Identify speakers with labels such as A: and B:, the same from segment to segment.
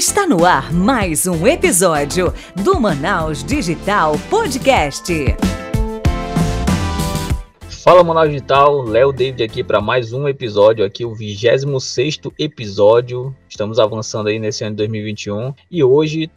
A: Está no ar mais um episódio do Manaus Digital Podcast.
B: Fala Manaus Digital, Léo David aqui para mais um episódio, aqui o 26º episódio. Estamos avançando aí nesse ano de 2021 e hoje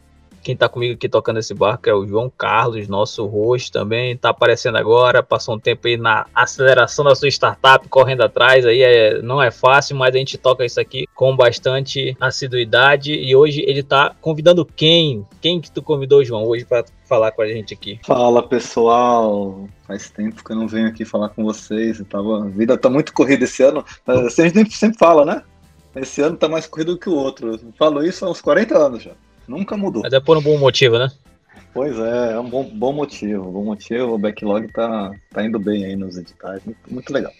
B: quem está comigo aqui tocando esse barco é o João Carlos, nosso host também, está aparecendo agora, passou um tempo aí na aceleração da sua startup, correndo atrás, aí é, não é fácil, mas a gente toca isso aqui com bastante assiduidade e hoje ele está convidando quem? Quem que tu convidou, João, hoje para falar com a gente aqui?
C: Fala pessoal, faz tempo que eu não venho aqui falar com vocês, tava, a vida tá muito corrida esse ano, a gente sempre fala, né? Esse ano tá mais corrido que o outro. Eu falo isso há uns 40 anos já. Nunca mudou.
B: Mas é por um bom motivo, né?
C: Pois é, é um bom, bom motivo. Bom motivo, o backlog tá, tá indo bem aí nos editais, muito, muito legal.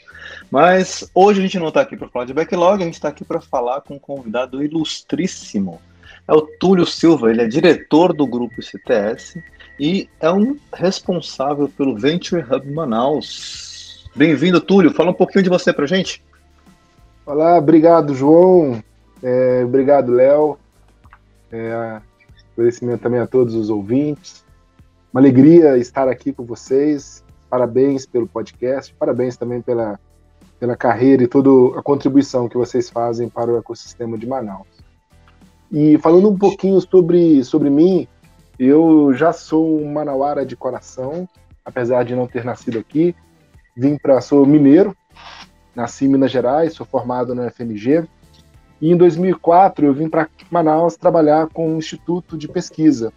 C: Mas hoje a gente não está aqui para falar de backlog, a gente está aqui para falar com um convidado ilustríssimo. É o Túlio Silva, ele é diretor do grupo CTS e é um responsável pelo Venture Hub Manaus. Bem-vindo, Túlio. Fala um pouquinho de você para gente.
D: Olá, obrigado, João. É, obrigado, Léo. É, agradecimento também a todos os ouvintes. Uma alegria estar aqui com vocês. Parabéns pelo podcast, parabéns também pela, pela carreira e toda a contribuição que vocês fazem para o ecossistema de Manaus. E falando um pouquinho sobre, sobre mim, eu já sou um manauara de coração, apesar de não ter nascido aqui. Vim para sou mineiro, nasci em Minas Gerais, sou formado na FMG, e em 2004 eu vim para Manaus trabalhar com um instituto de pesquisa,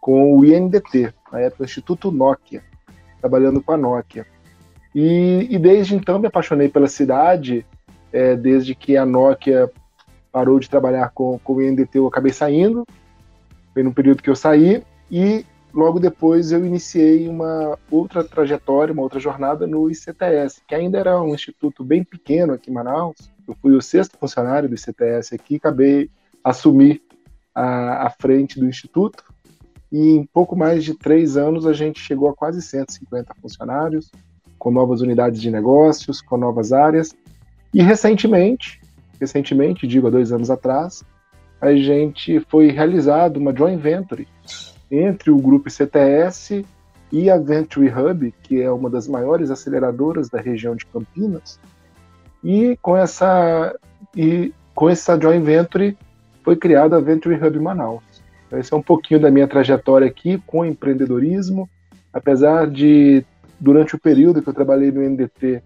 D: com o INDT, na época Instituto Nokia, trabalhando com a Nokia. E, e desde então me apaixonei pela cidade, é, desde que a Nokia parou de trabalhar com, com o INDT eu acabei saindo, foi no período que eu saí, e logo depois eu iniciei uma outra trajetória, uma outra jornada no ICTS, que ainda era um instituto bem pequeno aqui em Manaus, eu fui o sexto funcionário do ICTS aqui, acabei assumir a, a frente do instituto e em pouco mais de três anos a gente chegou a quase 150 funcionários, com novas unidades de negócios, com novas áreas. E recentemente, recentemente, digo há dois anos atrás, a gente foi realizado uma joint venture entre o grupo ICTS e a Venture Hub, que é uma das maiores aceleradoras da região de Campinas, e com essa e com essa joint venture foi criada a Venture Hub Manaus. Então, esse é um pouquinho da minha trajetória aqui com empreendedorismo, apesar de durante o período que eu trabalhei no NDT,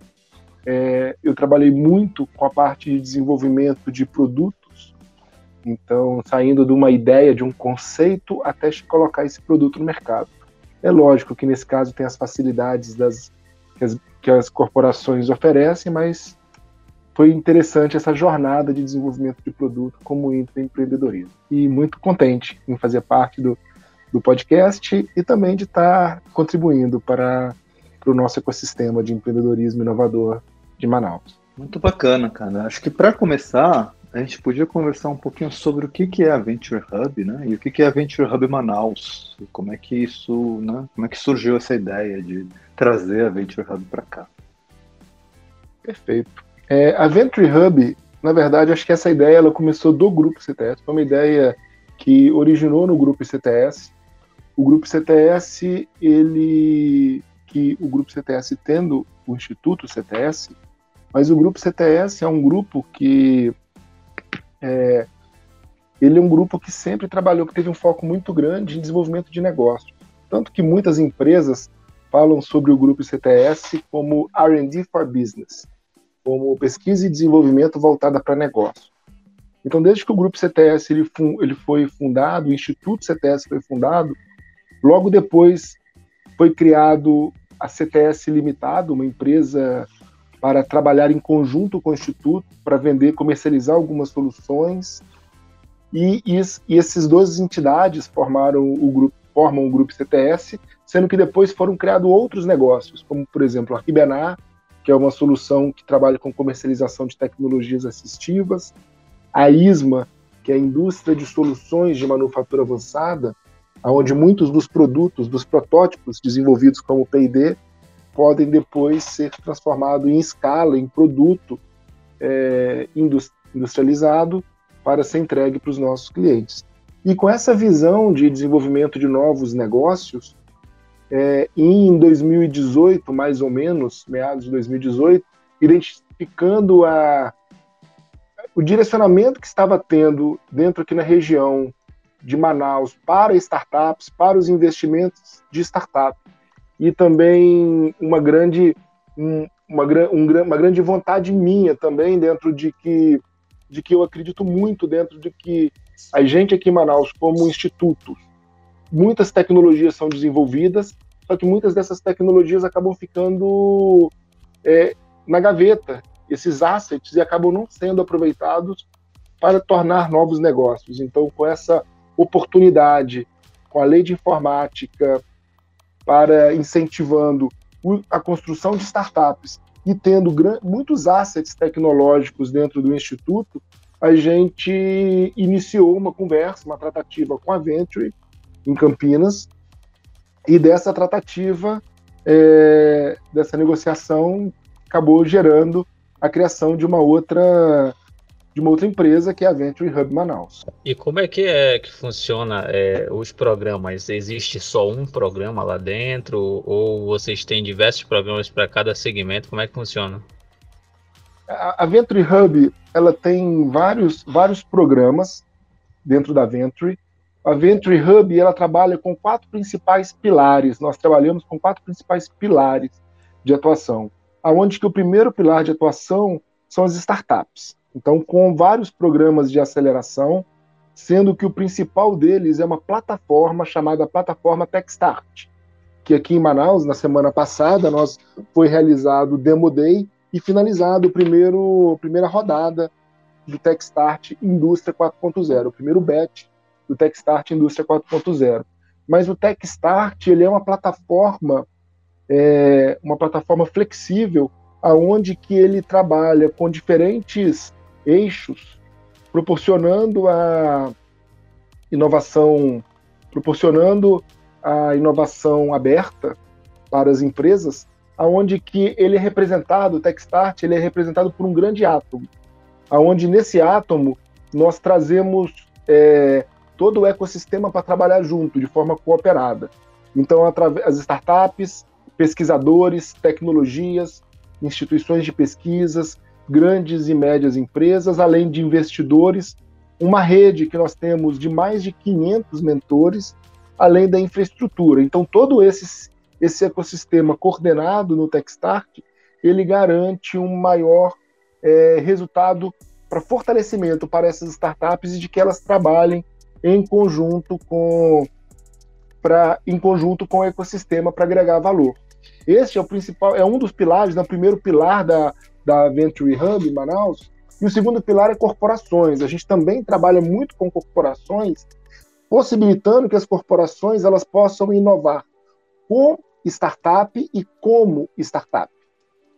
D: é, eu trabalhei muito com a parte de desenvolvimento de produtos. Então, saindo de uma ideia, de um conceito, até colocar esse produto no mercado. É lógico que nesse caso tem as facilidades das, que, as, que as corporações oferecem, mas foi interessante essa jornada de desenvolvimento de produto como empreendedorismo. E muito contente em fazer parte do, do podcast e também de estar contribuindo para, para o nosso ecossistema de empreendedorismo inovador de Manaus.
C: Muito bacana, cara. Acho que para começar, a gente podia conversar um pouquinho sobre o que, que é a Venture Hub, né? E o que, que é a Venture Hub Manaus? Como é que isso, né? Como é que surgiu essa ideia de trazer a Venture Hub para cá?
D: Perfeito. É, a Venture Hub, na verdade, acho que essa ideia ela começou do grupo CTS, foi uma ideia que originou no grupo CTS. O grupo CTS, ele que o grupo CTS tendo o Instituto CTS, mas o grupo CTS é um grupo que é, ele é um grupo que sempre trabalhou, que teve um foco muito grande em desenvolvimento de negócios. Tanto que muitas empresas falam sobre o grupo CTS como R&D for Business como pesquisa e desenvolvimento voltada para negócio. Então, desde que o grupo CTS ele, ele foi fundado, o Instituto CTS foi fundado, logo depois foi criado a CTS Limitado, uma empresa para trabalhar em conjunto com o Instituto para vender, comercializar algumas soluções. E, e, e essas duas entidades formaram o grupo, formam o grupo CTS, sendo que depois foram criados outros negócios, como por exemplo a Ribenar, que é uma solução que trabalha com comercialização de tecnologias assistivas, a ISMA, que é a indústria de soluções de manufatura avançada, onde muitos dos produtos, dos protótipos desenvolvidos como P&D, podem depois ser transformados em escala, em produto é, industrializado para ser entregue para os nossos clientes. E com essa visão de desenvolvimento de novos negócios, é, em 2018, mais ou menos, meados de 2018, identificando a, o direcionamento que estava tendo dentro aqui na região de Manaus para startups, para os investimentos de startup, e também uma grande, um, uma, um, uma grande vontade minha também dentro de que, de que eu acredito muito dentro de que a gente aqui em Manaus, como instituto, muitas tecnologias são desenvolvidas, só que muitas dessas tecnologias acabam ficando é, na gaveta, esses assets, e acabam não sendo aproveitados para tornar novos negócios. Então, com essa oportunidade, com a lei de informática, para incentivando a construção de startups e tendo muitos assets tecnológicos dentro do instituto, a gente iniciou uma conversa, uma tratativa com a Venture em Campinas, e dessa tratativa, é, dessa negociação, acabou gerando a criação de uma outra de uma outra empresa que é a Venture Hub Manaus.
B: E como é que é que funciona é, os programas? Existe só um programa lá dentro ou vocês têm diversos programas para cada segmento? Como é que funciona?
D: A, a Venture Hub ela tem vários, vários programas dentro da Venture. A Venture Hub ela trabalha com quatro principais pilares. Nós trabalhamos com quatro principais pilares de atuação. Aonde que o primeiro pilar de atuação são as startups. Então, com vários programas de aceleração, sendo que o principal deles é uma plataforma chamada plataforma Techstart, que aqui em Manaus, na semana passada, nós foi realizado o Demo Day e finalizado o primeiro primeira rodada do Techstart Indústria 4.0, o primeiro batch do Techstart Indústria 4.0. Mas o Techstart ele é uma plataforma é, uma plataforma flexível aonde que ele trabalha com diferentes eixos, proporcionando a inovação, proporcionando a inovação aberta para as empresas aonde que ele é representado, o Techstart, ele é representado por um grande átomo, aonde nesse átomo nós trazemos é, todo o ecossistema para trabalhar junto, de forma cooperada. Então, as startups, pesquisadores, tecnologias, instituições de pesquisas, grandes e médias empresas, além de investidores, uma rede que nós temos de mais de 500 mentores, além da infraestrutura. Então, todo esse esse ecossistema coordenado no Techstart, ele garante um maior é, resultado para fortalecimento para essas startups e de que elas trabalhem em conjunto com para em conjunto com o ecossistema para agregar valor. Este é o principal, é um dos pilares, né, o primeiro pilar da, da Venture Hub em Manaus, e o segundo pilar é corporações. A gente também trabalha muito com corporações, possibilitando que as corporações elas possam inovar com startup e como startup.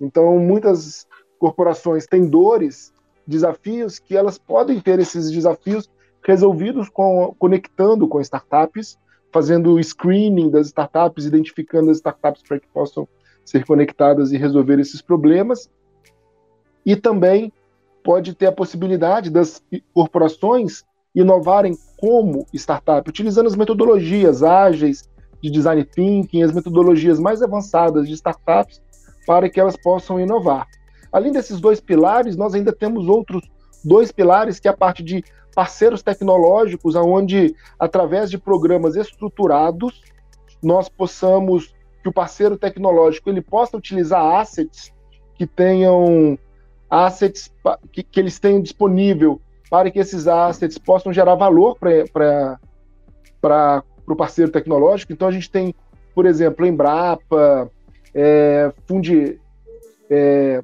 D: Então, muitas corporações têm dores, desafios, que elas podem ter esses desafios resolvidos com, conectando com startups, fazendo screening das startups, identificando as startups para que possam ser conectadas e resolver esses problemas. E também pode ter a possibilidade das corporações inovarem como startup, utilizando as metodologias ágeis, de design thinking, as metodologias mais avançadas de startups para que elas possam inovar. Além desses dois pilares, nós ainda temos outros dois pilares, que é a parte de parceiros tecnológicos, onde, através de programas estruturados, nós possamos, que o parceiro tecnológico ele possa utilizar assets que tenham assets que, que eles tenham disponível para que esses assets possam gerar valor para para o parceiro tecnológico. Então a gente tem, por exemplo, Embrapa, é, Fundi, é,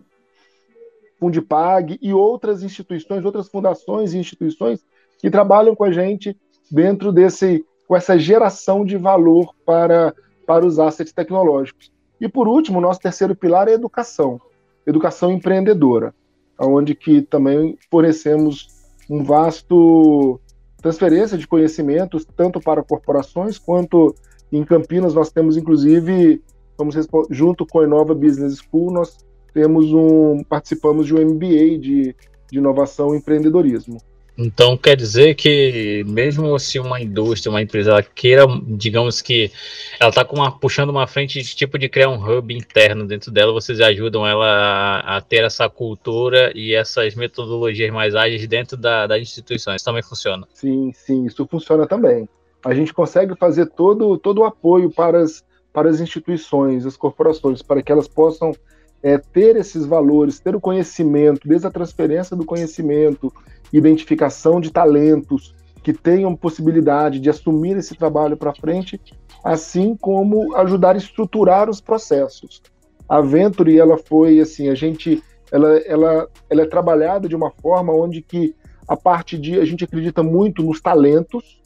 D: Fundipag e outras instituições, outras fundações e instituições que trabalham com a gente dentro desse, com essa geração de valor para, para os assets tecnológicos. E por último, nosso terceiro pilar é educação, educação empreendedora, onde que também fornecemos um vasto transferência de conhecimentos, tanto para corporações quanto em Campinas nós temos inclusive, vamos junto com a Inova Business School, nós temos um participamos de um MBA de, de inovação e empreendedorismo.
B: Então quer dizer que mesmo se uma indústria, uma empresa ela queira, digamos que ela está puxando uma frente de tipo de criar um hub interno dentro dela, vocês ajudam ela a, a ter essa cultura e essas metodologias mais ágeis dentro da, das instituições. Isso também funciona?
D: Sim, sim, isso funciona também. A gente consegue fazer todo, todo o apoio para as, para as instituições, as corporações, para que elas possam é, ter esses valores, ter o conhecimento, desde a transferência do conhecimento, identificação de talentos que tenham possibilidade de assumir esse trabalho para frente, assim como ajudar a estruturar os processos. A Venture, ela foi assim, a gente, ela, ela, ela é trabalhada de uma forma onde que a parte de, a gente acredita muito nos talentos,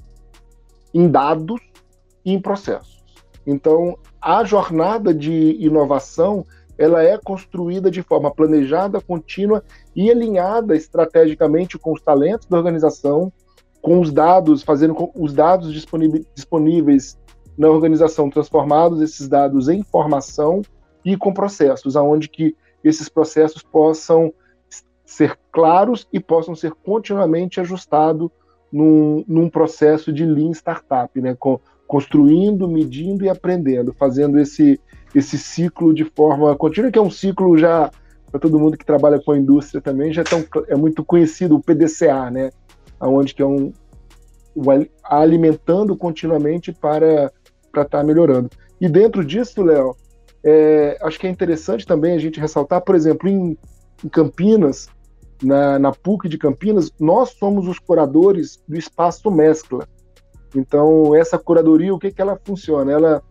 D: em dados e em processos. Então, a jornada de inovação, ela é construída de forma planejada, contínua e alinhada estrategicamente com os talentos da organização, com os dados, fazendo com os dados disponíveis na organização transformados esses dados em informação e com processos, aonde que esses processos possam ser claros e possam ser continuamente ajustados num, num processo de Lean Startup, né? Construindo, medindo e aprendendo, fazendo esse, esse ciclo de forma contínua, que é um ciclo já para todo mundo que trabalha com a indústria também já é, tão, é muito conhecido o PDCA, né? Aonde que é um, alimentando continuamente para para estar tá melhorando. E dentro disso, Léo, é, acho que é interessante também a gente ressaltar, por exemplo, em, em Campinas, na, na, PUC de Campinas, nós somos os curadores do espaço mescla. Então, essa curadoria, o que, que ela funciona? Ela,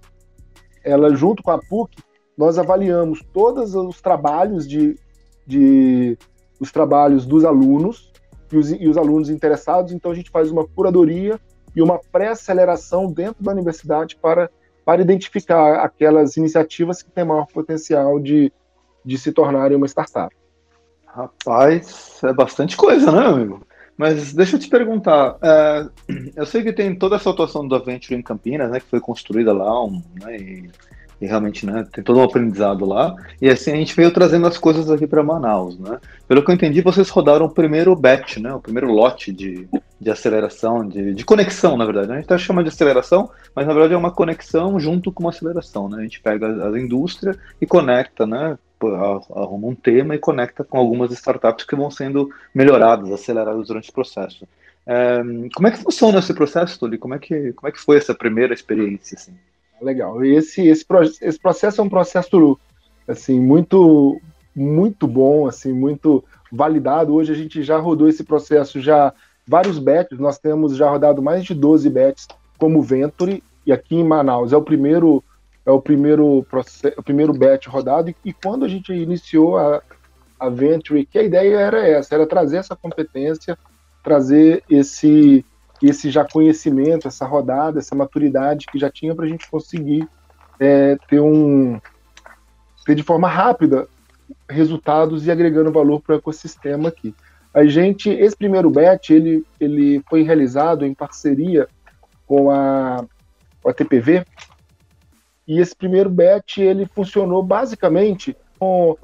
D: ela, junto com a PUC, nós avaliamos todos os trabalhos de, de os trabalhos dos alunos e os, e os alunos interessados. Então, a gente faz uma curadoria e uma pré-aceleração dentro da universidade para, para identificar aquelas iniciativas que têm maior potencial de, de se tornarem uma startup.
C: Rapaz, é bastante coisa, né, amigo? Mas deixa eu te perguntar, é, eu sei que tem toda essa atuação do Adventure em Campinas, né, que foi construída lá, um, né, e e realmente né, tem todo um aprendizado lá. E assim a gente veio trazendo as coisas aqui para Manaus. Né? Pelo que eu entendi, vocês rodaram o primeiro batch, né, o primeiro lote de, de aceleração, de, de conexão, na verdade. A gente está chamando de aceleração, mas na verdade é uma conexão junto com uma aceleração. Né? A gente pega as indústrias e conecta, né, arruma um tema e conecta com algumas startups que vão sendo melhoradas, aceleradas durante o processo. É, como é que funciona esse processo, Tuli? Como é que, como é que foi essa primeira experiência? Assim?
D: Legal. Esse, esse, esse processo é um processo assim muito muito bom, assim muito validado. Hoje a gente já rodou esse processo já vários bets, nós temos já rodado mais de 12 bets como Venture e aqui em Manaus é o primeiro é o primeiro processo, o primeiro bet rodado e, quando a gente iniciou a, a Venture, que a ideia era essa, era trazer essa competência, trazer esse esse já conhecimento, essa rodada, essa maturidade que já tinha para a gente conseguir é, ter um ter de forma rápida resultados e agregando valor para o ecossistema aqui. A gente, esse primeiro bet, ele, ele foi realizado em parceria com a, com a TPV, e esse primeiro bet, ele funcionou basicamente com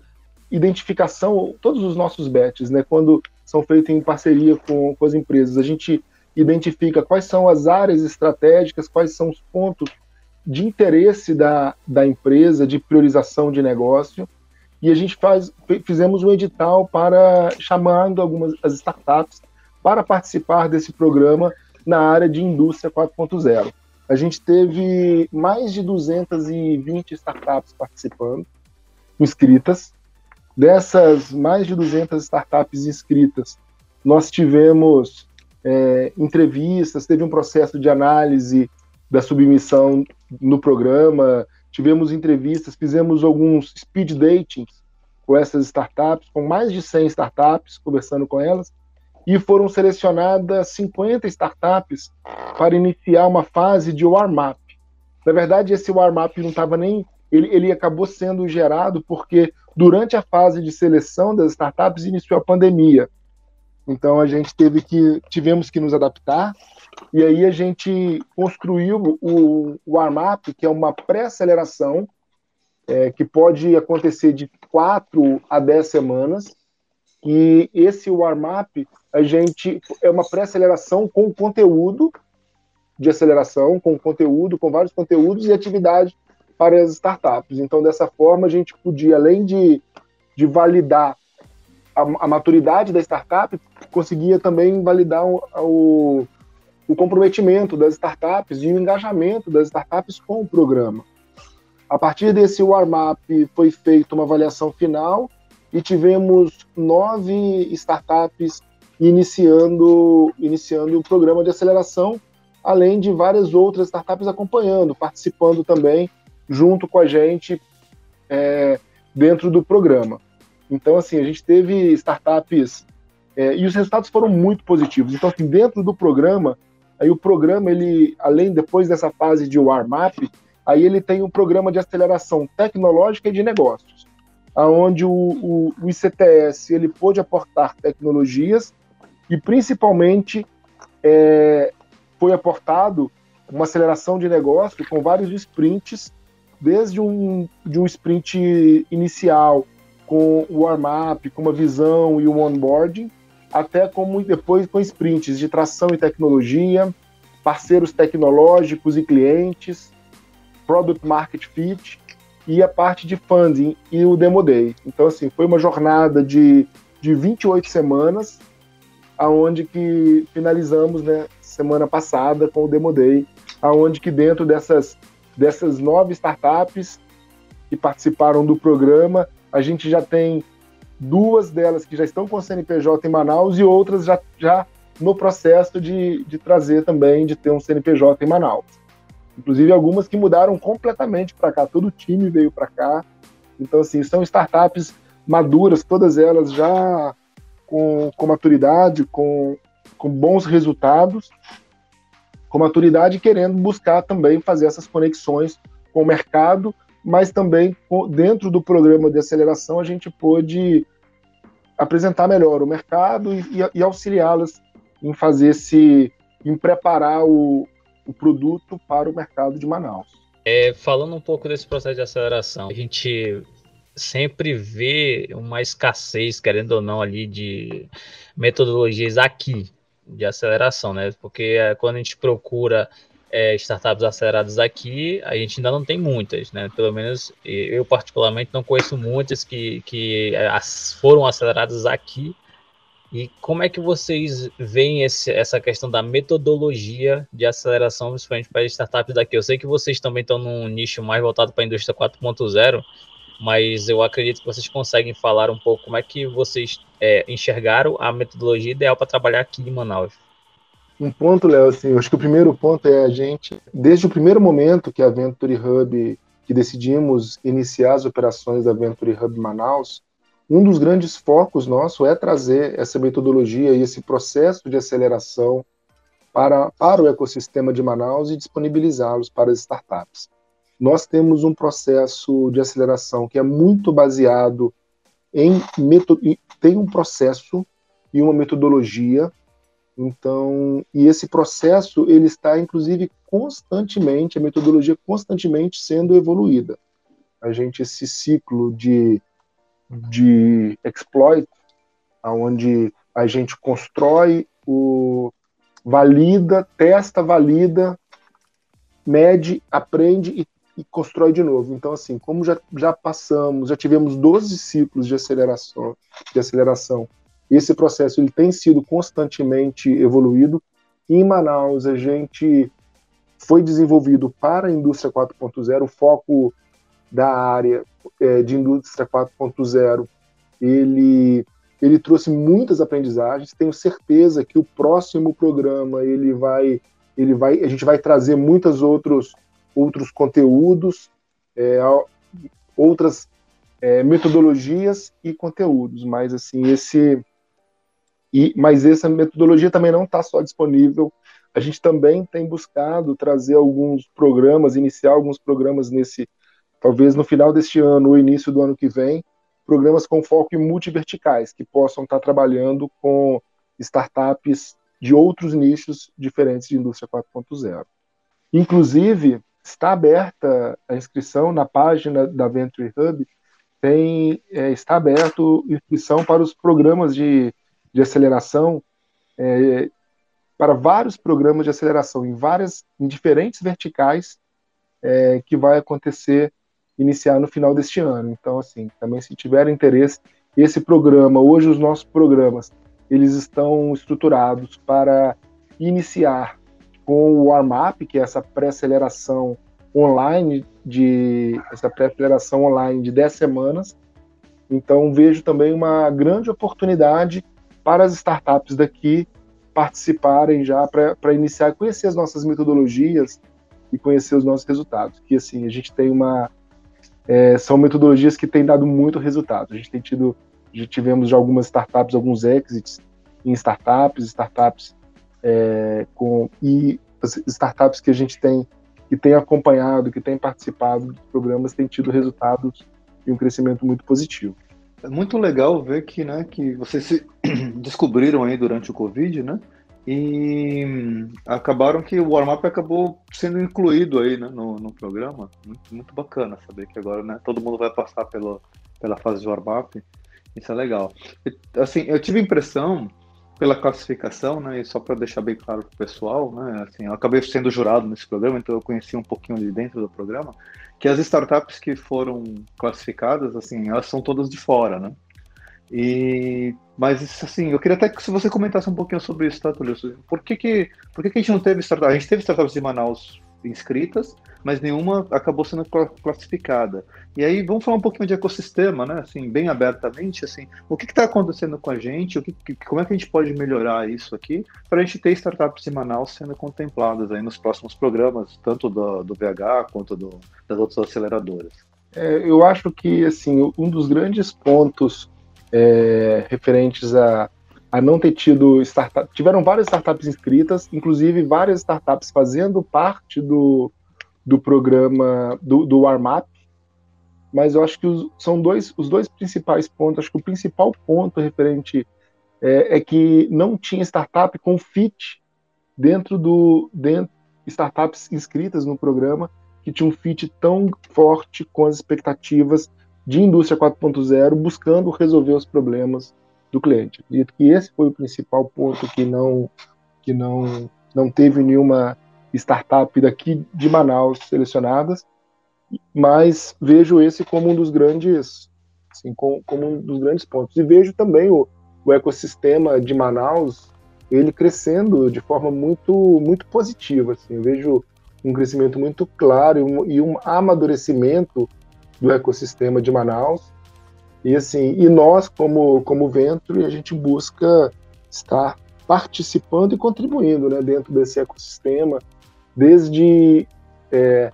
D: identificação, todos os nossos bets, né, quando são feitos em parceria com, com as empresas, a gente identifica quais são as áreas estratégicas, quais são os pontos de interesse da, da empresa, de priorização de negócio, e a gente faz, fizemos um edital para chamando algumas as startups para participar desse programa na área de indústria 4.0. A gente teve mais de 220 startups participando, inscritas. Dessas mais de 200 startups inscritas, nós tivemos é, entrevistas, teve um processo de análise da submissão no programa, tivemos entrevistas, fizemos alguns speed datings com essas startups, com mais de 100 startups, conversando com elas, e foram selecionadas 50 startups para iniciar uma fase de warm-up. Na verdade, esse warm-up não estava nem. Ele, ele acabou sendo gerado porque, durante a fase de seleção das startups, iniciou a pandemia. Então a gente teve que tivemos que nos adaptar e aí a gente construiu o, o up que é uma pré-aceleração é, que pode acontecer de 4 a 10 semanas, E esse warm-up, a gente é uma pré-aceleração com conteúdo de aceleração, com conteúdo, com vários conteúdos e atividade para as startups. Então, dessa forma, a gente podia, além de, de validar a, a maturidade da startup, conseguia também validar o, o, o comprometimento das startups e o engajamento das startups com o programa. A partir desse warm-up foi feita uma avaliação final e tivemos nove startups iniciando, iniciando o programa de aceleração, além de várias outras startups acompanhando, participando também junto com a gente é, dentro do programa. Então, assim, a gente teve startups é, e os resultados foram muito positivos. Então, assim, dentro do programa, aí o programa, ele, além depois dessa fase de warm-up, aí ele tem um programa de aceleração tecnológica e de negócios, aonde o, o, o ICTS ele pôde aportar tecnologias e principalmente é, foi aportado uma aceleração de negócio com vários sprints, desde um, de um sprint inicial com o warm-up, com uma visão e o onboarding, até como depois com sprints de tração e tecnologia, parceiros tecnológicos e clientes, product market fit e a parte de funding e o demo day. Então assim, foi uma jornada de, de 28 semanas, aonde que finalizamos, né, semana passada com o demo day, aonde que dentro dessas dessas nove startups que participaram do programa, a gente já tem duas delas que já estão com CNPJ em Manaus e outras já, já no processo de, de trazer também, de ter um CNPJ em Manaus. Inclusive algumas que mudaram completamente para cá, todo o time veio para cá. Então, assim, são startups maduras, todas elas já com, com maturidade, com, com bons resultados, com maturidade, querendo buscar também fazer essas conexões com o mercado mas também dentro do programa de aceleração a gente pôde apresentar melhor o mercado e, e auxiliá-las em fazer esse, em preparar o, o produto para o mercado de Manaus.
B: É, falando um pouco desse processo de aceleração, a gente sempre vê uma escassez, querendo ou não, ali de metodologias aqui de aceleração, né? Porque é, quando a gente procura é, startups aceleradas aqui, a gente ainda não tem muitas, né? Pelo menos eu particularmente não conheço muitas que, que é, foram aceleradas aqui. E como é que vocês veem esse, essa questão da metodologia de aceleração, principalmente para startups daqui? Eu sei que vocês também estão num nicho mais voltado para a indústria 4.0, mas eu acredito que vocês conseguem falar um pouco como é que vocês é, enxergaram a metodologia ideal para trabalhar aqui em Manaus.
D: Um ponto, Léo, assim, eu acho que o primeiro ponto é a gente, desde o primeiro momento que a Venture Hub, que decidimos iniciar as operações da Venture Hub Manaus, um dos grandes focos nosso é trazer essa metodologia e esse processo de aceleração para, para o ecossistema de Manaus e disponibilizá-los para as startups. Nós temos um processo de aceleração que é muito baseado em tem um processo e uma metodologia então, e esse processo ele está inclusive constantemente, a metodologia constantemente sendo evoluída. A gente esse ciclo de de exploit, aonde a gente constrói o valida, testa, valida, mede, aprende e, e constrói de novo. Então, assim, como já, já passamos, já tivemos 12 ciclos de aceleração, de aceleração esse processo ele tem sido constantemente evoluído. Em Manaus, a gente foi desenvolvido para a indústria 4.0, o foco da área é, de indústria 4.0, ele, ele trouxe muitas aprendizagens. Tenho certeza que o próximo programa ele vai, ele vai, a gente vai trazer muitos outros, outros conteúdos, é, outras é, metodologias e conteúdos. Mas assim, esse e, mas essa metodologia também não está só disponível. A gente também tem buscado trazer alguns programas, iniciar alguns programas nesse, talvez no final deste ano ou início do ano que vem, programas com foco em multiverticais, que possam estar trabalhando com startups de outros nichos diferentes de indústria 4.0. Inclusive, está aberta a inscrição na página da Venture Hub tem é, está aberto inscrição para os programas de, de aceleração, é, para vários programas de aceleração em várias, em diferentes verticais, é, que vai acontecer iniciar no final deste ano. Então, assim, também se tiver interesse, esse programa, hoje os nossos programas, eles estão estruturados para iniciar com o warm-up, que é essa pré-aceleração online de essa pré-aceleração online de 10 semanas. Então vejo também uma grande oportunidade para as startups daqui participarem já para iniciar conhecer as nossas metodologias e conhecer os nossos resultados. Que assim a gente tem uma é, são metodologias que têm dado muito resultado. A gente tem tido já tivemos já algumas startups, alguns exits em startups, startups é, com e startups que a gente tem que tem acompanhado, que tem participado dos programas, tem tido resultados e um crescimento muito positivo.
C: É muito legal ver que, né, que vocês se descobriram aí durante o Covid, né? E acabaram que o warm-up acabou sendo incluído aí né, no, no programa. Muito, muito bacana saber que agora né, todo mundo vai passar pelo, pela fase de warm-up. Isso é legal. Assim, eu tive a impressão pela classificação, né, e só para deixar bem claro para o pessoal, né, assim, eu acabei sendo jurado nesse programa, então eu conheci um pouquinho de dentro do programa, que as startups que foram classificadas, assim, elas são todas de fora, né? E, mas assim, eu queria até que você comentasse um pouquinho sobre isso, tá, Tulio? Por que que, por que que a gente não teve startups? A gente teve startups de Manaus inscritas, mas nenhuma acabou sendo classificada. E aí vamos falar um pouquinho de ecossistema, né? Assim, bem abertamente, assim, o que está acontecendo com a gente? O que, como é que a gente pode melhorar isso aqui para a gente ter startups em Manaus sendo contempladas aí nos próximos programas, tanto do, do VH quanto do, das outras aceleradoras?
D: É, eu acho que assim um dos grandes pontos é, referentes a a não ter tido startup. Tiveram várias startups inscritas, inclusive várias startups fazendo parte do, do programa do, do warm-up, mas eu acho que os, são dois, os dois principais pontos. Acho que o principal ponto referente é, é que não tinha startup com fit dentro do dentro, startups inscritas no programa que tinha um fit tão forte com as expectativas de indústria 4.0, buscando resolver os problemas do cliente. Acredito que esse foi o principal ponto que não que não não teve nenhuma startup daqui de Manaus selecionadas, mas vejo esse como um dos grandes assim, como, como um dos grandes pontos. E vejo também o, o ecossistema de Manaus ele crescendo de forma muito muito positiva. Assim. Eu vejo um crescimento muito claro e um, e um amadurecimento do ecossistema de Manaus e assim, e nós como como Venture, a gente busca estar participando e contribuindo, né, dentro desse ecossistema, desde é,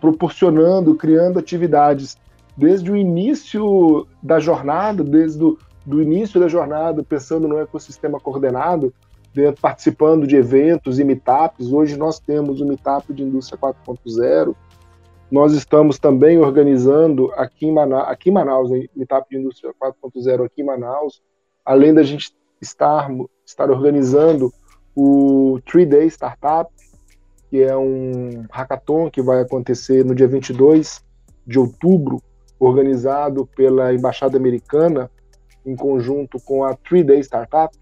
D: proporcionando, criando atividades desde o início da jornada, desde o do início da jornada, pensando no ecossistema coordenado, dentro, participando de eventos e meetups. Hoje nós temos o Meetup de Indústria 4.0, nós estamos também organizando aqui em Manaus, aqui em Manaus Meetup de Indústria 4.0 aqui em Manaus, além da gente estar, estar organizando o 3-Day Startup, que é um hackathon que vai acontecer no dia 22 de outubro, organizado pela Embaixada Americana, em conjunto com a 3-Day Startup.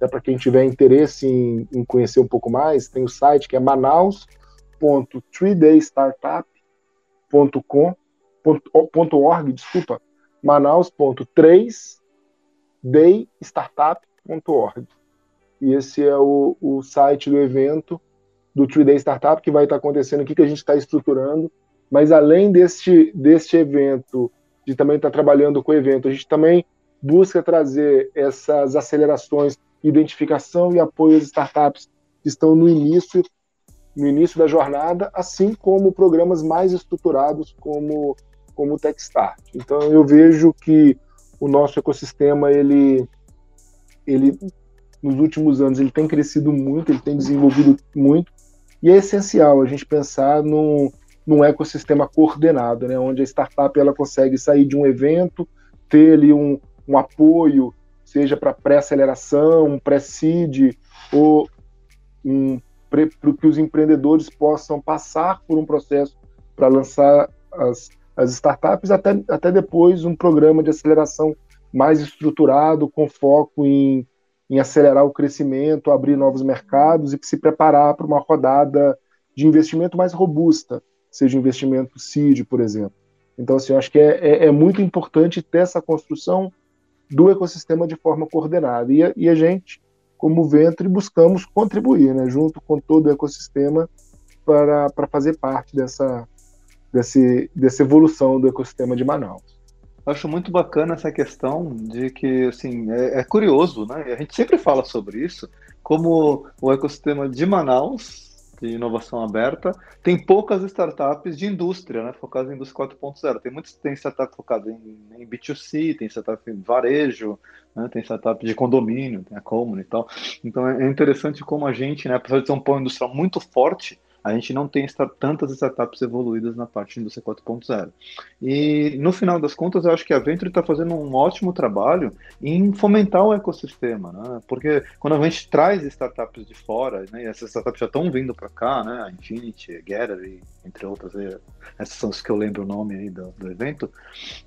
D: É para quem tiver interesse em, em, conhecer um pouco mais, tem o site que é manaus.3daystartup manaus.com.org, desculpa, manaus.3daystartup.org. E esse é o, o site do evento do 3Day Startup que vai estar acontecendo, o que, que a gente está estruturando. Mas além deste, deste evento, de também estar trabalhando com o evento, a gente também busca trazer essas acelerações, identificação e apoio às startups que estão no início no início da jornada, assim como programas mais estruturados como como o Techstart. Então eu vejo que o nosso ecossistema ele ele nos últimos anos ele tem crescido muito, ele tem desenvolvido muito e é essencial a gente pensar num, num ecossistema coordenado, né, onde a startup ela consegue sair de um evento, ter ali um, um apoio, seja para pré-aceleração, um pré-seed ou um para que os empreendedores possam passar por um processo para lançar as, as startups, até, até depois um programa de aceleração mais estruturado, com foco em, em acelerar o crescimento, abrir novos mercados e se preparar para uma rodada de investimento mais robusta, seja investimento seed, por exemplo. Então, assim, eu acho que é, é, é muito importante ter essa construção do ecossistema de forma coordenada. E a, e a gente, como Ventre, buscamos contribuir, né, junto com todo o ecossistema, para, para fazer parte dessa, desse, dessa evolução do ecossistema de Manaus.
C: Acho muito bacana essa questão de que, assim, é, é curioso, né? A gente sempre fala sobre isso, como o ecossistema de Manaus de inovação aberta, tem poucas startups de indústria, né, focadas em indústria 4.0. Tem muitas tem startup focada em, em, B2C, tem startup em varejo, né, tem startup de condomínio, tem a Common e tal. Então é, é interessante como a gente, né, apesar de ter um polo industrial muito forte, a gente não tem tantas startups evoluídas na parte de indústria 4.0. E no final das contas, eu acho que a Venture está fazendo um ótimo trabalho em fomentar o ecossistema, né? Porque quando a gente traz startups de fora, né, e essas startups já estão vindo para cá, né, a Infinity, a Gallery, entre outras, essas são as que eu lembro o nome aí do, do evento,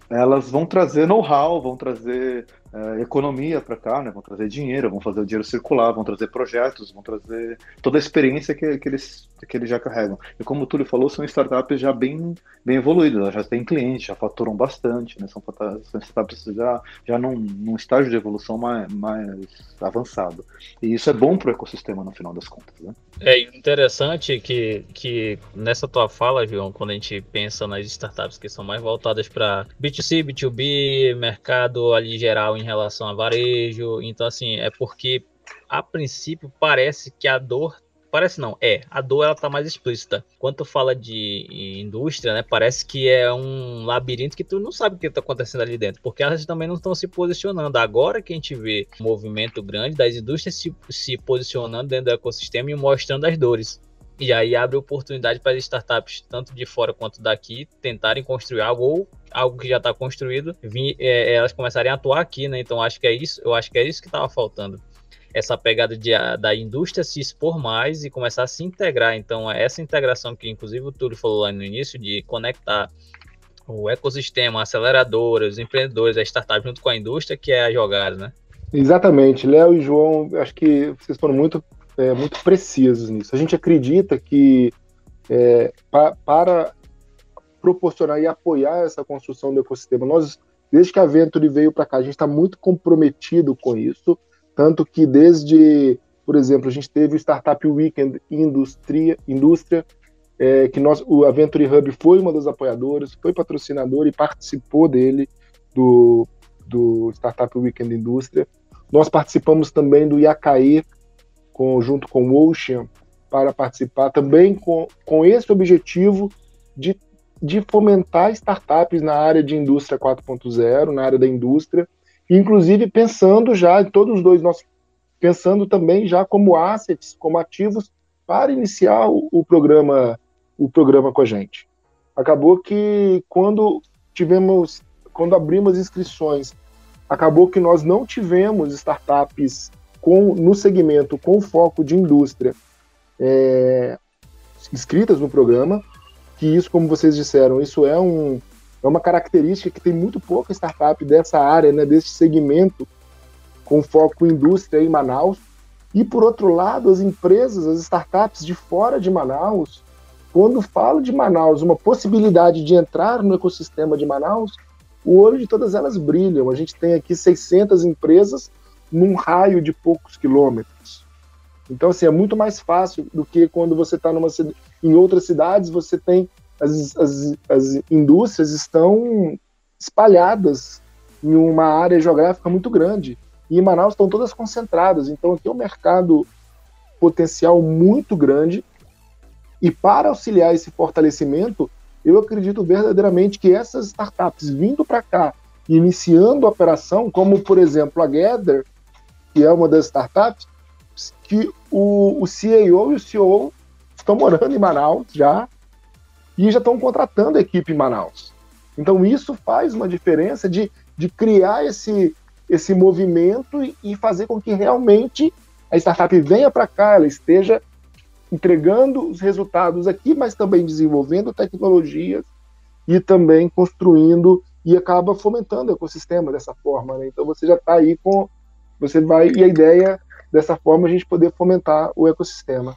C: elas vão trazer know-how, vão trazer uh, economia para cá, né? vão trazer dinheiro, vão fazer o dinheiro circular, vão trazer projetos, vão trazer toda a experiência que, que, eles, que eles já carregam. E como o Túlio falou, são startups já bem, bem evoluídas, já têm clientes, já faturam bastante, né? são, são startups já, já num, num estágio de evolução mais, mais avançado. E isso é bom para o ecossistema no final das contas. Né?
B: É interessante que, que nessa tua fala, João, quando a gente pensa nas startups que são mais voltadas para B2C, B2B, mercado ali geral em relação a varejo. Então, assim, é porque a princípio parece que a dor parece não, é, a dor ela tá mais explícita. Quando tu fala de indústria, né, parece que é um labirinto que tu não sabe o que tá acontecendo ali dentro, porque elas também não estão se posicionando. Agora que a gente vê um movimento grande das indústrias se, se posicionando dentro do ecossistema e mostrando as dores. E aí abre oportunidade para as startups, tanto de fora quanto daqui, tentarem construir algo ou algo que já está construído, vir, é, elas começarem a atuar aqui, né? Então acho que é isso, eu acho que é isso que estava faltando. Essa pegada de, da indústria se expor mais e começar a se integrar. Então, é essa integração que, inclusive, o Túlio falou lá no início, de conectar o ecossistema, aceleradoras, empreendedores, a startup junto com a indústria, que é a jogada, né?
D: Exatamente. Léo e João, acho que vocês foram muito é, muito precisos nisso. A gente acredita que é, pa, para proporcionar e apoiar essa construção do ecossistema, nós, desde que a Venture veio para cá, a gente está muito comprometido com isso, tanto que desde, por exemplo, a gente teve o Startup Weekend Indústria, Indústria é, que nós, o Aventure Hub foi uma das apoiadoras, foi patrocinador e participou dele, do, do Startup Weekend Indústria. Nós participamos também do IACAE, com, junto com o Ocean, para participar também com, com esse objetivo de, de fomentar startups na área de indústria 4.0, na área da indústria, inclusive pensando já todos os dois, nós pensando também já como assets, como ativos para iniciar o, o programa o programa com a gente. Acabou que quando tivemos, quando abrimos inscrições, acabou que nós não tivemos startups com, no segmento com foco de indústria é, no programa, que isso, como vocês disseram, isso é, um, é uma característica que tem muito pouca startup dessa área, né, desse segmento com foco em indústria em Manaus. E, por outro lado, as empresas, as startups de fora de Manaus, quando falo de Manaus, uma possibilidade de entrar no ecossistema de Manaus, o olho de todas elas brilham. A gente tem aqui 600 empresas num raio de poucos quilômetros. Então, assim, é muito mais fácil do que quando você está em outras cidades, você tem as, as, as indústrias estão espalhadas em uma área geográfica muito grande. E em Manaus estão todas concentradas. Então, aqui é um mercado potencial muito grande. E para auxiliar esse fortalecimento, eu acredito verdadeiramente que essas startups vindo para cá, iniciando a operação, como por exemplo a Gather, que é uma das startups, que o, o CEO e o CEO estão morando em Manaus já e já estão contratando a equipe em Manaus. Então isso faz uma diferença de, de criar esse, esse movimento e, e fazer com que realmente a startup venha para cá, ela esteja entregando os resultados aqui, mas também desenvolvendo tecnologias e também construindo e acaba fomentando o ecossistema dessa forma. Né? Então você já está aí com. Você vai. E a ideia dessa forma a gente poder fomentar o ecossistema.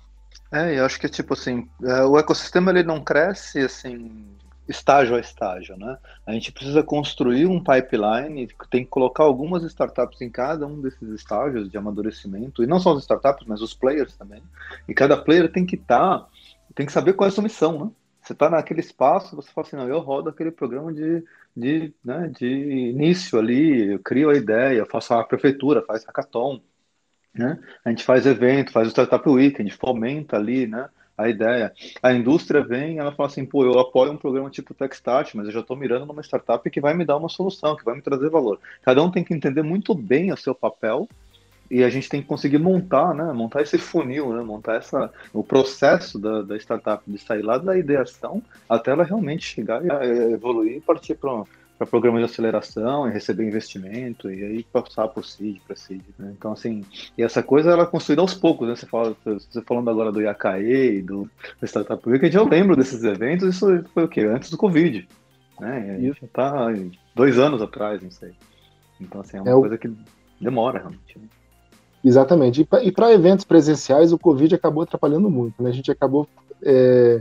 C: É, eu acho que tipo assim, é, o ecossistema ele não cresce assim estágio a estágio, né? A gente precisa construir um pipeline, tem que colocar algumas startups em cada um desses estágios de amadurecimento, e não só as startups, mas os players também. E cada player tem que estar, tá, tem que saber qual é a sua missão, né? Você está naquele espaço, você fala assim, não, eu rodo aquele programa de, de, né, de início ali, eu crio a ideia, faço a prefeitura, faz hackathon, né? A gente faz evento, faz o Startup Week, a gente fomenta ali, né? A ideia. A indústria vem, ela fala assim, pô, eu apoio um programa tipo Techstart, mas eu já estou mirando numa startup que vai me dar uma solução, que vai me trazer valor. Cada um tem que entender muito bem o seu papel e a gente tem que conseguir montar, né? Montar esse funil, né? Montar essa, o processo da, da startup de sair lá da ideação até ela realmente chegar e evoluir e partir para para programas de aceleração e receber investimento e aí passar por CID, para CID. Né? Então, assim, e essa coisa ela é construída aos poucos, né? Você, fala, você falando agora do IAKE e do, do Startup Weekend, eu lembro desses eventos, isso foi o quê? Antes do Covid. Né? Isso está dois anos atrás, não sei. Então, assim, é uma é coisa o... que demora realmente. Né?
D: Exatamente. E para eventos presenciais, o Covid acabou atrapalhando muito. Né? A gente acabou é,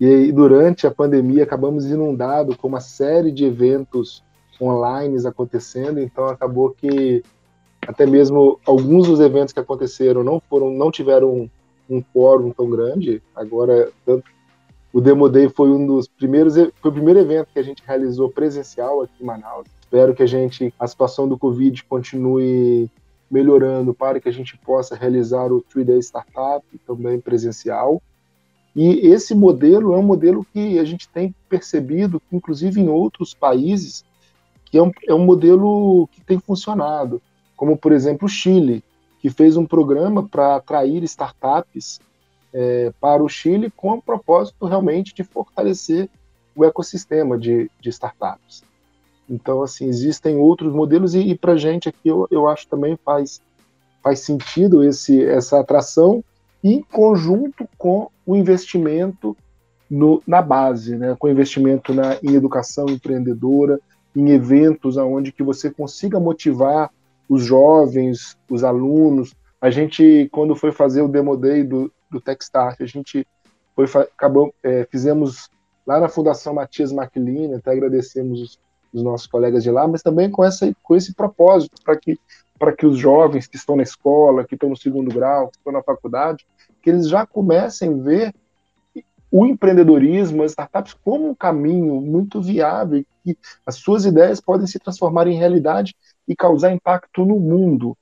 D: e durante a pandemia acabamos inundados com uma série de eventos online acontecendo, então acabou que até mesmo alguns dos eventos que aconteceram não foram, não tiveram um, um quórum tão grande. Agora, tanto, o Demo Day foi um dos primeiros, foi o primeiro evento que a gente realizou presencial aqui em Manaus. Espero que a gente, a situação do Covid continue melhorando para que a gente possa realizar o 3 Day Startup também presencial. E esse modelo é um modelo que a gente tem percebido, inclusive em outros países, que é um, é um modelo que tem funcionado, como por exemplo o Chile, que fez um programa para atrair startups é, para o Chile com o propósito realmente de fortalecer o ecossistema de, de startups. Então, assim, existem outros modelos e, e para gente aqui eu, eu acho também faz, faz sentido esse, essa atração em conjunto com o investimento no, na base, né, com investimento na, em educação empreendedora, em eventos onde que você consiga motivar os jovens, os alunos. A gente, quando foi fazer o Demo Day do, do Techstart, a gente foi, acabou, é, fizemos lá na Fundação Matias Maclin, até agradecemos os, os, nossos colegas de lá, mas também com, essa, com esse propósito, para que, que os jovens que estão na escola, que estão no segundo grau, que estão na faculdade, que eles já comecem a ver o empreendedorismo, as startups, como um caminho muito viável, que as suas ideias podem se transformar em realidade e causar impacto no mundo.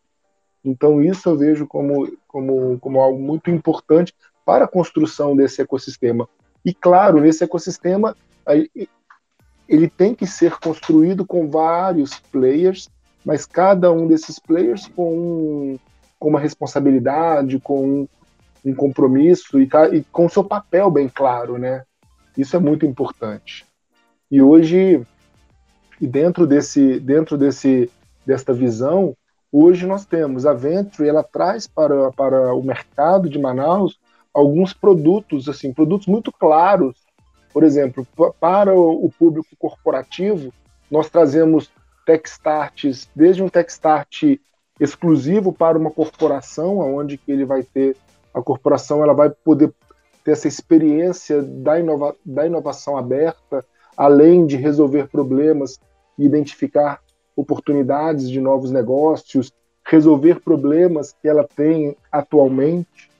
D: Então, isso eu vejo como, como, como algo muito importante para a construção desse ecossistema. E, claro, nesse ecossistema, ele tem que ser construído com vários players, mas cada um desses players com, com uma responsabilidade, com um compromisso e, tá, e com seu papel bem claro, né? Isso é muito importante. E hoje, e dentro desse, dentro desse, desta visão, hoje nós temos a Venture, ela traz para, para o mercado de Manaus alguns produtos, assim, produtos muito claros. Por exemplo, para o público corporativo, nós trazemos Techstarts, desde um Techstart exclusivo para uma corporação, onde que ele vai ter a corporação ela vai poder ter essa experiência da, inova da inovação aberta, além de resolver problemas e identificar oportunidades de novos negócios, resolver problemas que ela tem atualmente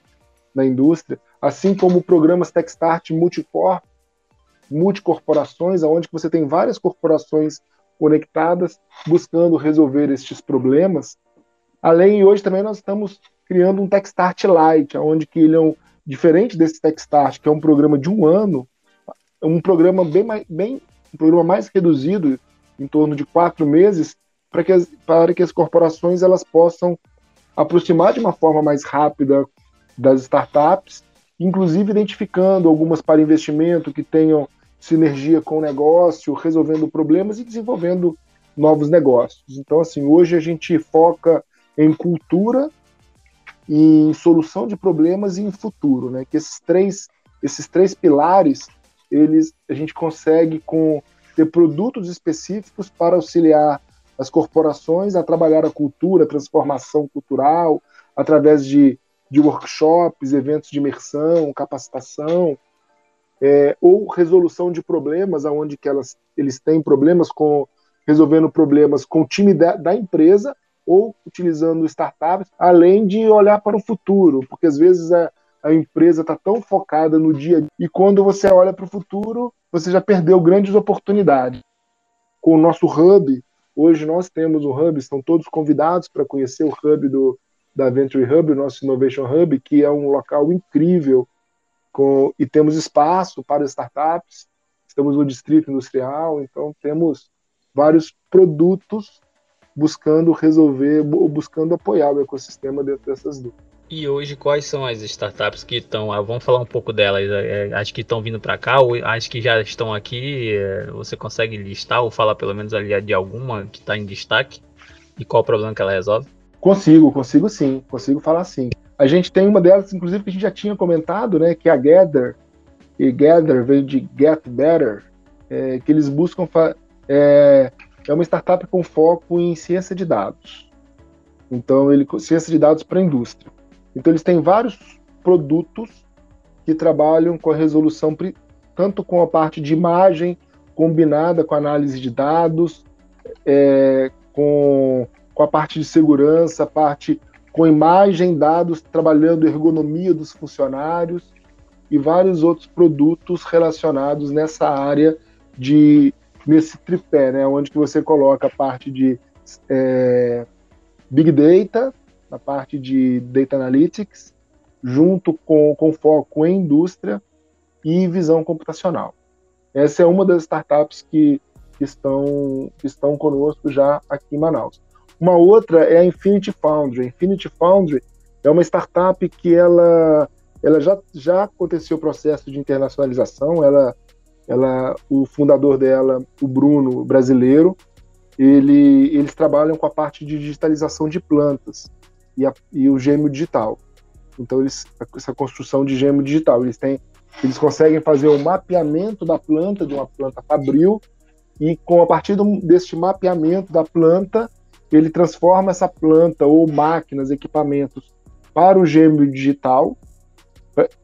D: na indústria, assim como programas Techstart Multicorp, multicorporações, onde você tem várias corporações conectadas buscando resolver estes problemas. Além, hoje também nós estamos criando um Techstart Lite, onde que ele é um, diferente desse Techstart, que é um programa de um ano, um programa bem, bem um programa mais reduzido, em torno de quatro meses, para que as, para que as corporações elas possam aproximar de uma forma mais rápida das startups, inclusive identificando algumas para investimento que tenham sinergia com o negócio, resolvendo problemas e desenvolvendo novos negócios. Então, assim, hoje a gente foca em cultura em solução de problemas e em futuro, né? Que esses três, esses três pilares eles a gente consegue com ter produtos específicos para auxiliar as corporações a trabalhar a cultura, a transformação cultural, através de, de workshops, eventos de imersão, capacitação, é, ou resolução de problemas, aonde que elas, eles têm problemas com resolvendo problemas com o time da, da empresa ou utilizando startups, além de olhar para o futuro, porque às vezes a, a empresa está tão focada no dia a dia, e quando você olha para o futuro, você já perdeu grandes oportunidades. Com o nosso hub, hoje nós temos o hub, estão todos convidados para conhecer o hub do, da Venture Hub, o nosso Innovation Hub, que é um local incrível, com, e temos espaço para startups, estamos no distrito industrial, então temos vários produtos buscando resolver, buscando apoiar o ecossistema dentro dessas duas.
B: E hoje, quais são as startups que estão? Ah, vamos falar um pouco delas. É, é, acho que estão vindo para cá, ou acho que já estão aqui. É, você consegue listar ou falar pelo menos ali de alguma que está em destaque? E qual o problema que ela resolve?
D: Consigo, consigo sim, consigo falar sim. A gente tem uma delas, inclusive, que a gente já tinha comentado, né, que é a Gather. E Gather veio de Get Better, é, que eles buscam é, é uma startup com foco em ciência de dados. Então, ele ciência de dados para a indústria. Então, eles têm vários produtos que trabalham com a resolução, tanto com a parte de imagem combinada com análise de dados, é, com, com a parte de segurança, a parte com imagem, dados, trabalhando ergonomia dos funcionários e vários outros produtos relacionados nessa área de nesse tripé, né, onde que você coloca a parte de é, Big Data, a parte de Data Analytics, junto com, com foco em indústria e visão computacional. Essa é uma das startups que estão, estão conosco já aqui em Manaus. Uma outra é a Infinity Foundry. A Infinity Foundry é uma startup que ela, ela já, já aconteceu o processo de internacionalização, ela ela, o fundador dela, o Bruno, brasileiro, ele, eles trabalham com a parte de digitalização de plantas e, a, e o gêmeo digital. Então, eles, essa construção de gêmeo digital, eles têm, eles conseguem fazer o mapeamento da planta, de uma planta fabril, e com a partir do, deste mapeamento da planta, ele transforma essa planta ou máquinas, equipamentos para o gêmeo digital,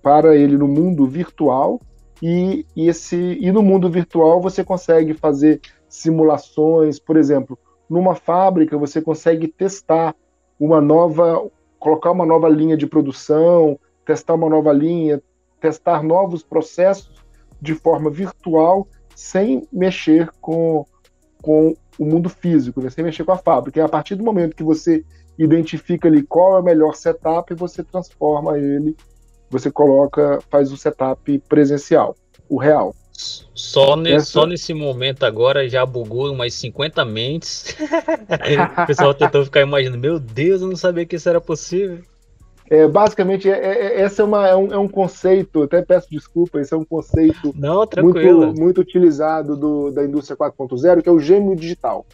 D: para ele no mundo virtual, e, e, esse, e no mundo virtual você consegue fazer simulações, por exemplo, numa fábrica você consegue testar uma nova, colocar uma nova linha de produção, testar uma nova linha, testar novos processos de forma virtual sem mexer com, com o mundo físico, né? sem mexer com a fábrica. E a partir do momento que você identifica ali qual é o melhor setup, você transforma ele você coloca, faz o setup presencial, o real.
B: Só, ne, Essa... só nesse momento agora já bugou umas 50 mentes. o pessoal tentou ficar imaginando, meu Deus, eu não sabia que isso era possível.
D: É, basicamente, é, é, é esse é, uma, é, um, é um conceito, até peço desculpa, esse é um conceito
B: não,
D: muito, muito utilizado do, da indústria 4.0, que é o gêmeo digital.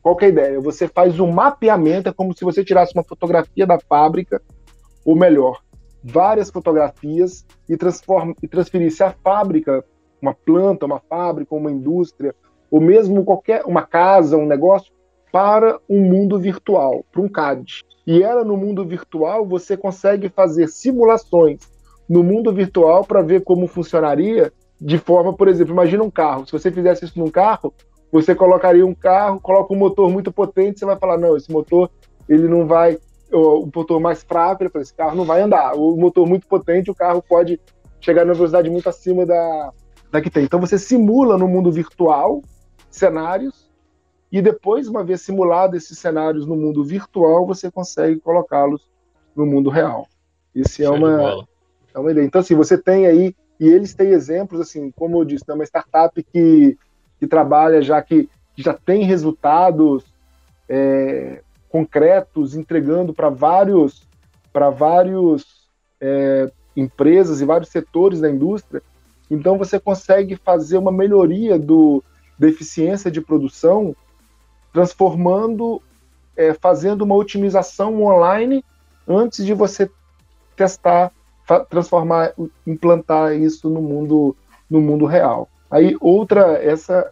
D: Qual é a ideia? Você faz um mapeamento, é como se você tirasse uma fotografia da fábrica, ou melhor, várias fotografias e, transforma, e transferisse a fábrica, uma planta, uma fábrica, uma indústria, ou mesmo qualquer uma casa, um negócio, para um mundo virtual, para um CAD. E ela no mundo virtual você consegue fazer simulações no mundo virtual para ver como funcionaria de forma, por exemplo, imagina um carro. Se você fizesse isso num carro, você colocaria um carro, coloca um motor muito potente, você vai falar não, esse motor ele não vai o, motor mais fraco, ele falou, esse carro não vai andar. O motor muito potente, o carro pode chegar numa velocidade muito acima da, da que tem. Então você simula no mundo virtual cenários e depois, uma vez simulado esses cenários no mundo virtual, você consegue colocá-los no mundo real. Isso é uma, é uma ideia. Então, assim, você tem aí, e eles têm exemplos, assim, como eu disse, é uma startup que, que trabalha já que já tem resultados é, concretos, entregando para vários, para vários é, empresas e vários setores da indústria. Então você consegue fazer uma melhoria do, da eficiência de produção, transformando, é, fazendo uma otimização online antes de você testar, transformar, implantar isso no mundo no mundo real. Aí outra, essa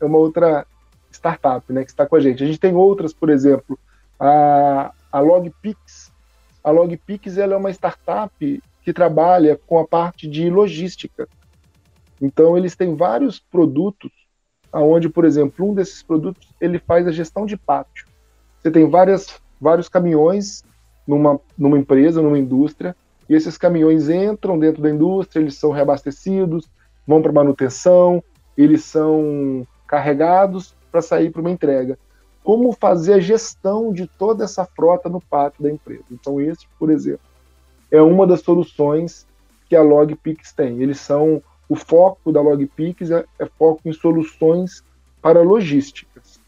D: é uma outra startup, né, que está com a gente. A gente tem outras, por exemplo, a, a LogPix. A LogPix ela é uma startup que trabalha com a parte de logística. Então eles têm vários produtos, aonde, por exemplo, um desses produtos ele faz a gestão de pátio. Você tem várias, vários caminhões numa, numa empresa, numa indústria, e esses caminhões entram dentro da indústria, eles são reabastecidos, vão para manutenção, eles são carregados para sair para uma entrega. Como fazer a gestão de toda essa frota no pátio da empresa? Então, esse, por exemplo, é uma das soluções que a LogPix tem. Eles são o foco da LogPix é, é foco em soluções para logísticas,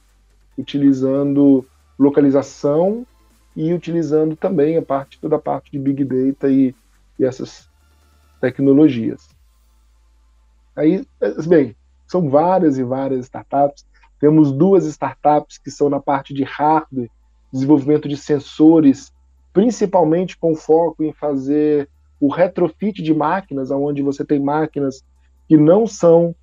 D: utilizando localização e utilizando também a parte toda a parte de big data e, e essas tecnologias. Aí, bem, são várias e várias startups. Temos duas startups que são na parte de hardware, desenvolvimento de sensores, principalmente com foco em fazer o retrofit de máquinas, onde você tem máquinas que não são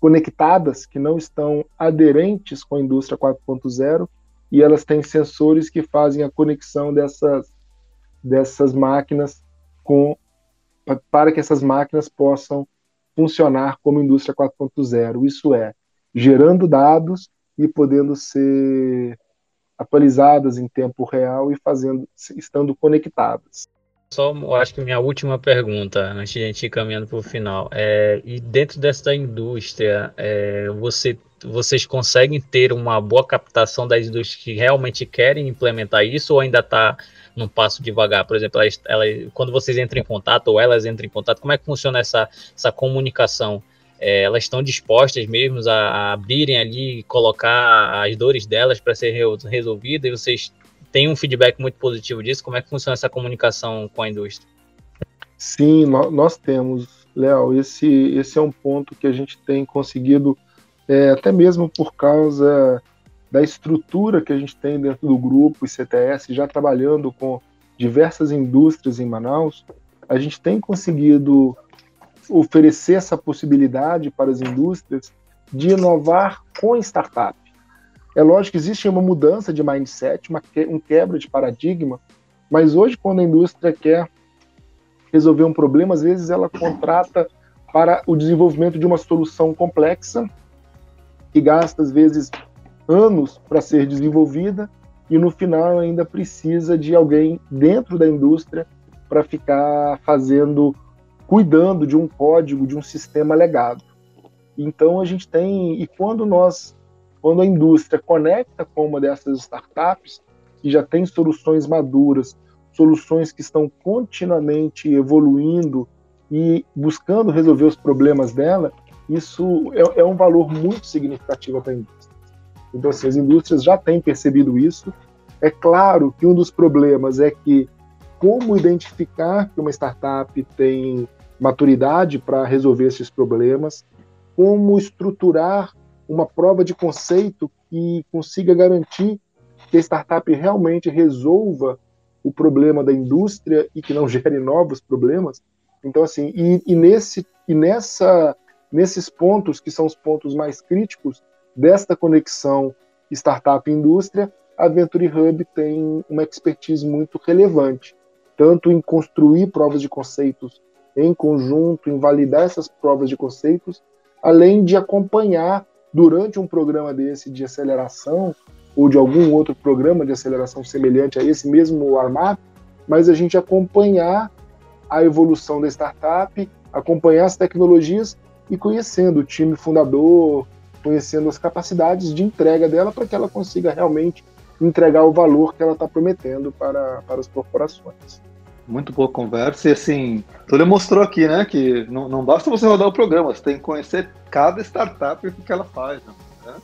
D: conectadas, que não estão aderentes com a indústria 4.0, e elas têm sensores que fazem a conexão dessas, dessas máquinas com para que essas máquinas possam funcionar como indústria 4.0. Isso é, gerando dados e podendo ser atualizadas em tempo real e fazendo estando conectadas.
B: Só, acho que minha última pergunta, antes de a gente ir caminhando para o final, é, e dentro dessa indústria, é, você vocês conseguem ter uma boa captação das indústrias que realmente querem implementar isso ou ainda está num passo devagar? Por exemplo, ela, ela, quando vocês entram em contato ou elas entram em contato, como é que funciona essa, essa comunicação? É, elas estão dispostas mesmo a, a abrirem ali, colocar as dores delas para ser resolvidas e vocês têm um feedback muito positivo disso? Como é que funciona essa comunicação com a indústria?
D: Sim, nós temos, Léo. Esse, esse é um ponto que a gente tem conseguido é, até mesmo por causa da estrutura que a gente tem dentro do grupo ICTS, já trabalhando com diversas indústrias em Manaus, a gente tem conseguido oferecer essa possibilidade para as indústrias de inovar com startup. É lógico que existe uma mudança de mindset, uma um quebra de paradigma, mas hoje, quando a indústria quer resolver um problema, às vezes ela contrata para o desenvolvimento de uma solução complexa que gasta às vezes anos para ser desenvolvida e no final ainda precisa de alguém dentro da indústria para ficar fazendo, cuidando de um código, de um sistema legado. Então a gente tem e quando nós, quando a indústria conecta com uma dessas startups que já tem soluções maduras, soluções que estão continuamente evoluindo e buscando resolver os problemas dela, isso é, é um valor muito significativo para a indústria. Então, assim, as indústrias já têm percebido isso. É claro que um dos problemas é que como identificar que uma startup tem maturidade para resolver esses problemas, como estruturar uma prova de conceito que consiga garantir que a startup realmente resolva o problema da indústria e que não gere novos problemas. Então, assim, e, e nesse, e nessa nesses pontos, que são os pontos mais críticos desta conexão startup-indústria, a Venture Hub tem uma expertise muito relevante, tanto em construir provas de conceitos em conjunto, em validar essas provas de conceitos, além de acompanhar durante um programa desse de aceleração ou de algum outro programa de aceleração semelhante a esse mesmo Armap, mas a gente acompanhar a evolução da startup, acompanhar as tecnologias e conhecendo o time fundador, conhecendo as capacidades de entrega dela para que ela consiga realmente entregar o valor que ela está prometendo para, para as corporações.
C: Muito boa conversa. E assim, Túlio mostrou aqui, né, que não, não basta você rodar o programa, você tem que conhecer cada startup e o que ela faz. Né?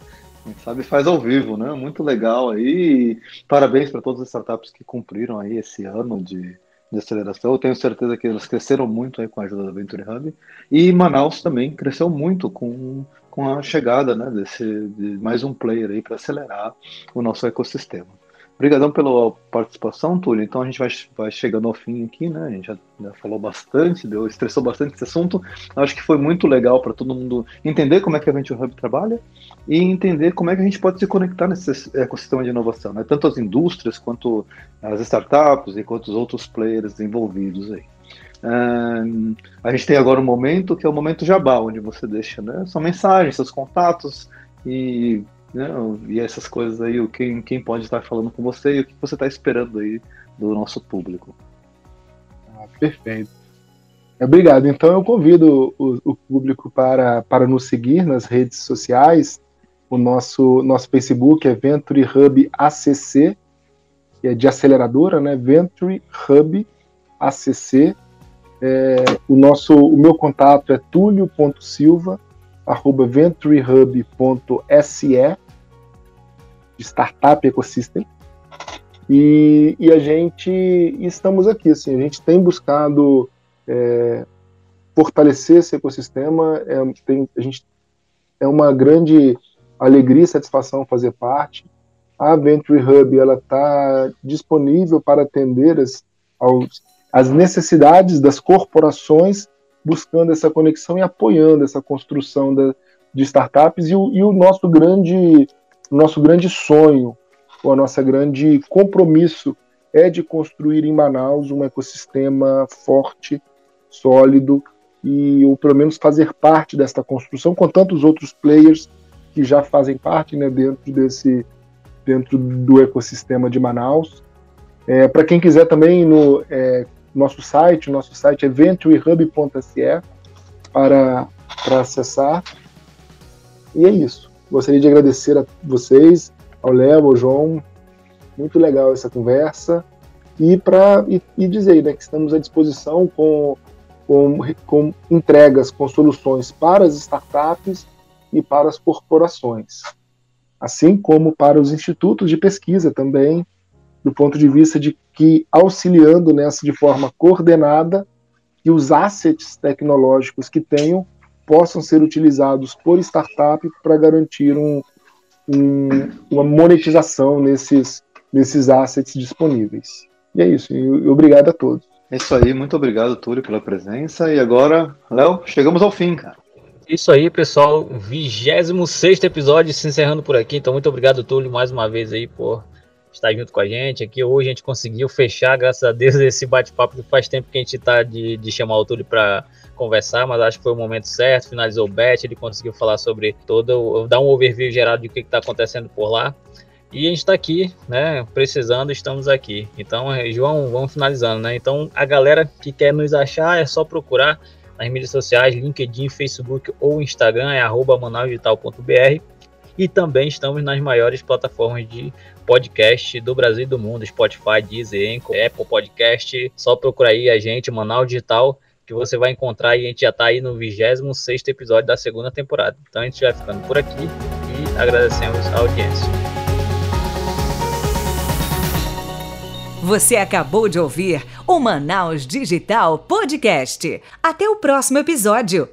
C: Quem sabe faz ao vivo, né? Muito legal aí. Parabéns para todas as startups que cumpriram aí esse ano de, de aceleração. Eu tenho certeza que eles cresceram muito aí com a ajuda da Venture Hub. E Manaus também cresceu muito com, com a chegada né, desse, de mais um player aí para acelerar o nosso ecossistema. Obrigadão pela participação, Túlio. Então a gente vai, vai chegando ao fim aqui, né? A gente já, já falou bastante, deu, estressou bastante esse assunto. Acho que foi muito legal para todo mundo entender como é que a Venture Hub trabalha e entender como é que a gente pode se conectar nesse ecossistema de inovação, né? Tanto as indústrias quanto as startups e quanto os outros players envolvidos aí. Um, a gente tem agora um momento que é o momento jabá, onde você deixa né, sua mensagem, seus contatos e né? E essas coisas aí, quem, quem pode estar falando com você e o que você está esperando aí do nosso público.
D: Ah, perfeito. Obrigado. Então eu convido o, o, público para, para nos seguir nas redes sociais. O nosso, nosso Facebook é Venture Hub ACC, que é de aceleradora, né? Venture Hub ACC. É, o, nosso, o meu contato é tulio.silva, arroba venturehub.se, de Startup Ecosystem. E, e, a gente estamos aqui, assim, a gente tem buscado é, fortalecer esse ecossistema, é, tem, a gente, é uma grande alegria e satisfação fazer parte. A Venture Hub está disponível para atender as, aos, as necessidades das corporações buscando essa conexão e apoiando essa construção da, de startups e o, e o nosso grande nosso grande sonho, ou a nossa grande compromisso é de construir em Manaus um ecossistema forte, sólido e ou pelo menos fazer parte desta construção com tantos outros players que já fazem parte né, dentro desse dentro do ecossistema de Manaus. É, Para quem quiser também no é, nosso site, nosso site é venturehub.se para, para acessar. E é isso. Gostaria de agradecer a vocês, ao Léo, ao João. Muito legal essa conversa. E, para e, e dizer né, que estamos à disposição com, com, com entregas, com soluções para as startups e para as corporações, assim como para os institutos de pesquisa também, do ponto de vista de que auxiliando nessa de forma coordenada que os assets tecnológicos que tenham possam ser utilizados por startup para garantir um, um, uma monetização nesses, nesses assets disponíveis. E é isso, e obrigado a todos.
C: É isso aí, muito obrigado, Túlio, pela presença. E agora, Léo, chegamos ao fim, cara.
B: Isso aí, pessoal. 26 episódio se encerrando por aqui. Então, muito obrigado, Túlio, mais uma vez aí por estar junto com a gente aqui. Hoje a gente conseguiu fechar, graças a Deus, esse bate-papo que faz tempo que a gente está de, de chamar o Túlio para conversar, mas acho que foi o momento certo. Finalizou o bet, ele conseguiu falar sobre todo, dar um overview geral de o que está acontecendo por lá. E a gente está aqui, né? Precisando, estamos aqui. Então, é, João, vamos finalizando, né? Então, a galera que quer nos achar é só procurar nas mídias sociais, LinkedIn, Facebook ou Instagram, é arroba manausdigital.br. E também estamos nas maiores plataformas de podcast do Brasil e do mundo, Spotify, Deezer, Anchor, Apple Podcast. Só procurar aí a gente, Manaus Digital, que você vai encontrar e a gente já está aí no 26 episódio da segunda temporada. Então a gente vai ficando por aqui e agradecemos a audiência.
A: Você acabou de ouvir o Manaus Digital Podcast. Até o próximo episódio.